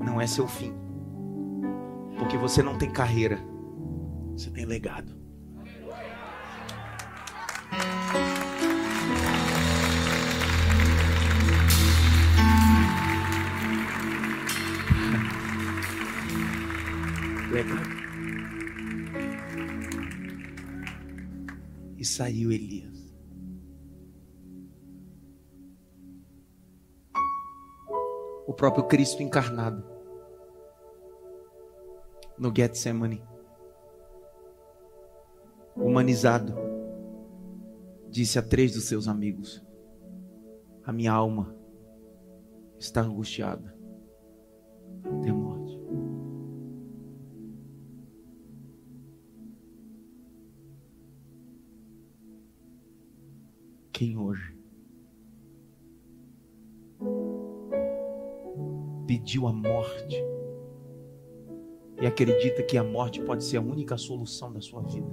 Não é seu fim. Porque você não tem carreira, você tem legado. Legado. E saiu Elias. Próprio Cristo encarnado. No Getsemane, humanizado, disse a três dos seus amigos: A minha alma está angustiada. Até a morte. Quem hoje pediu a morte e acredita que a morte pode ser a única solução da sua vida?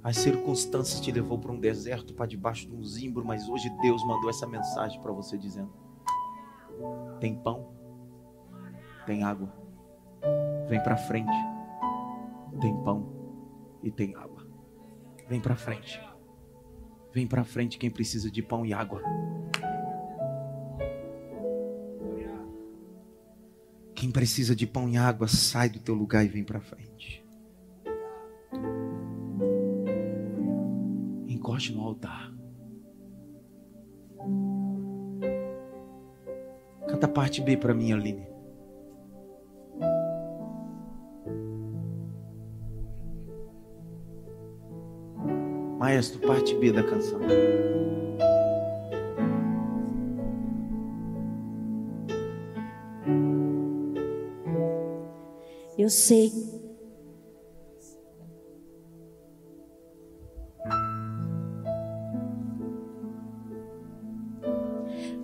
As circunstâncias te levou para um deserto, para debaixo de um zimbro, mas hoje Deus mandou essa mensagem para você dizendo: tem pão, tem água. Vem para frente. Tem pão e tem água. Vem para frente. Vem para frente quem precisa de pão e água. Quem precisa de pão e água, sai do teu lugar e vem para frente. Encoste no altar. Canta a parte B para mim, Aline. Maestro, parte B da canção. Eu sei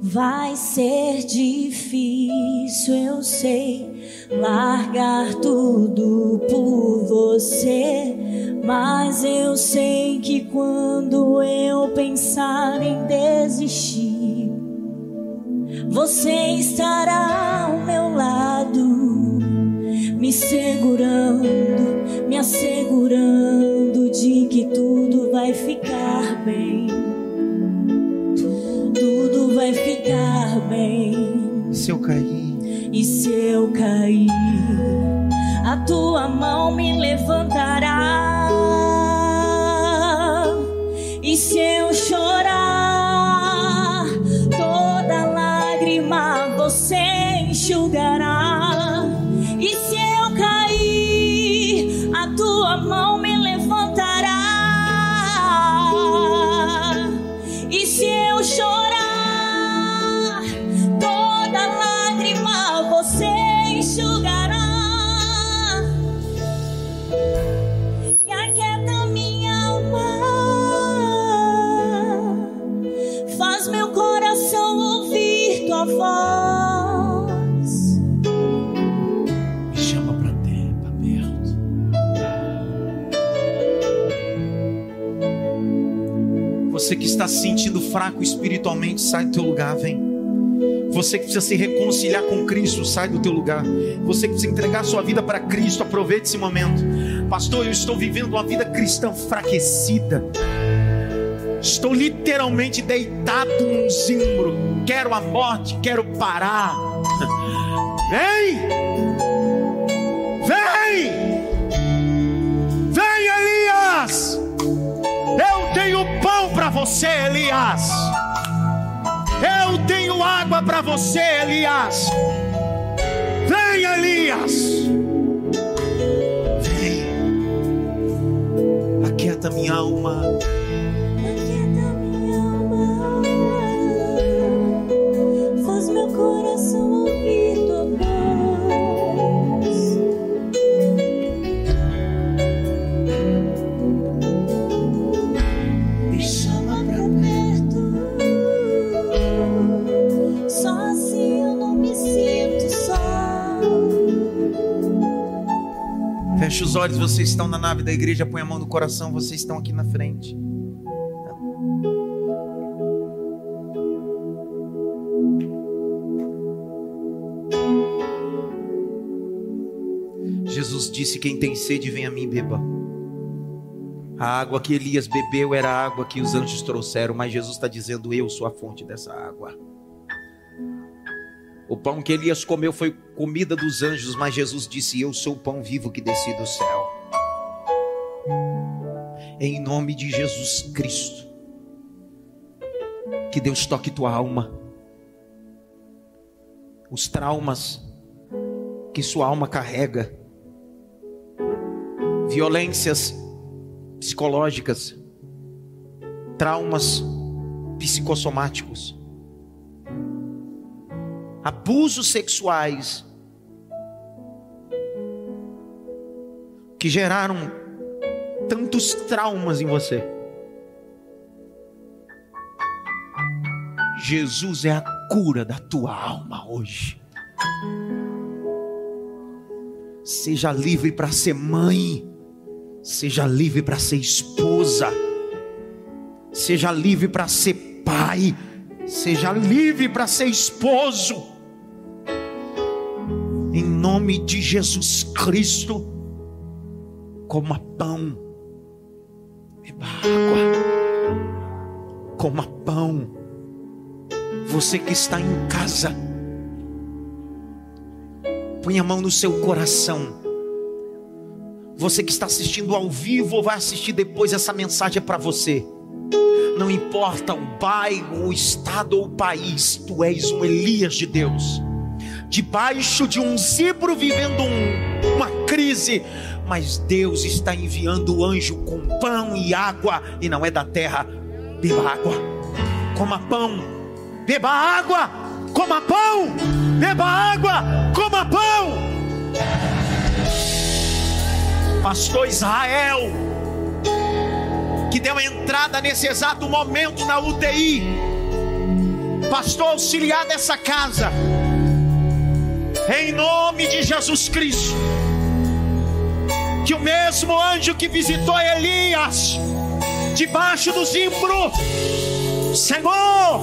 Vai ser difícil, eu sei, largar tudo por você. Mas eu sei que quando eu pensar em desistir, você estará segurando, me assegurando de que tudo vai ficar bem. Vai ficar bem. Se eu cair, e se eu cair, espiritualmente, sai do teu lugar, vem. Você que precisa se reconciliar com Cristo, sai do teu lugar. Você que precisa entregar sua vida para Cristo, aproveite esse momento. Pastor, eu estou vivendo uma vida cristã enfraquecida. Estou literalmente deitado num zimbro. Quero a morte, quero parar. Vem! Vem! Vem, Elias! Eu tenho pão para você, Elias. Água para você, Elias. Vem, Elias. Vem. Aquieta minha alma. Vocês estão na nave da igreja, põe a mão no coração, vocês estão aqui na frente. Jesus disse: Quem tem sede, vem a mim beba. A água que Elias bebeu era a água que os anjos trouxeram, mas Jesus está dizendo: Eu sou a fonte dessa água. O pão que Elias comeu foi comida dos anjos, mas Jesus disse: Eu sou o pão vivo que desci do céu. Em nome de Jesus Cristo, que Deus toque tua alma, os traumas que sua alma carrega, violências psicológicas, traumas psicossomáticos, abusos sexuais. Que geraram tantos traumas em você. Jesus é a cura da tua alma hoje. Seja livre para ser mãe, seja livre para ser esposa, seja livre para ser pai, seja livre para ser esposo. Em nome de Jesus Cristo, coma pão, beba água, coma pão. Você que está em casa, põe a mão no seu coração. Você que está assistindo ao vivo ou vai assistir depois, essa mensagem é para você. Não importa o bairro, o estado ou o país, tu és um Elias de Deus. Debaixo de um zibro vivendo um, uma crise, mas Deus está enviando o anjo com pão e água, e não é da terra. Beba água, coma pão, beba água, coma pão, beba água, coma pão. Pastor Israel, que deu entrada nesse exato momento na UTI, pastor auxiliar dessa casa, em nome de Jesus Cristo, que o mesmo anjo que visitou Elias, debaixo do zimbro, Senhor,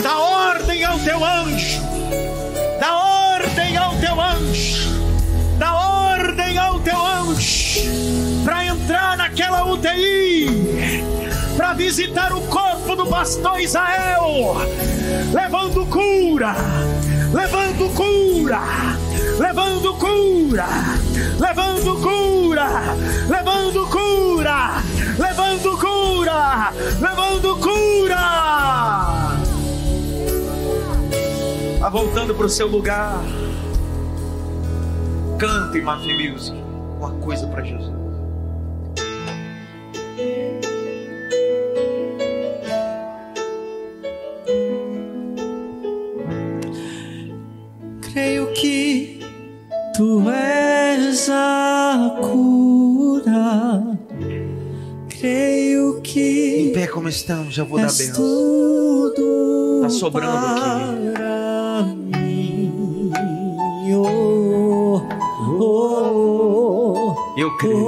dá ordem ao teu anjo, dá ordem ao teu anjo, dá ordem ao teu anjo, para entrar naquela UTI, para visitar o corpo do pastor Israel, levando cura, levando cura, levando cura, levando cura, levando cura, levando cura, levando cura. Tá voltando para o seu lugar. Cante, Mafia Music, uma coisa para Jesus. Como estamos, já vou dar tudo Tá sobrando aqui. mim. Oh, oh, oh. Eu creio.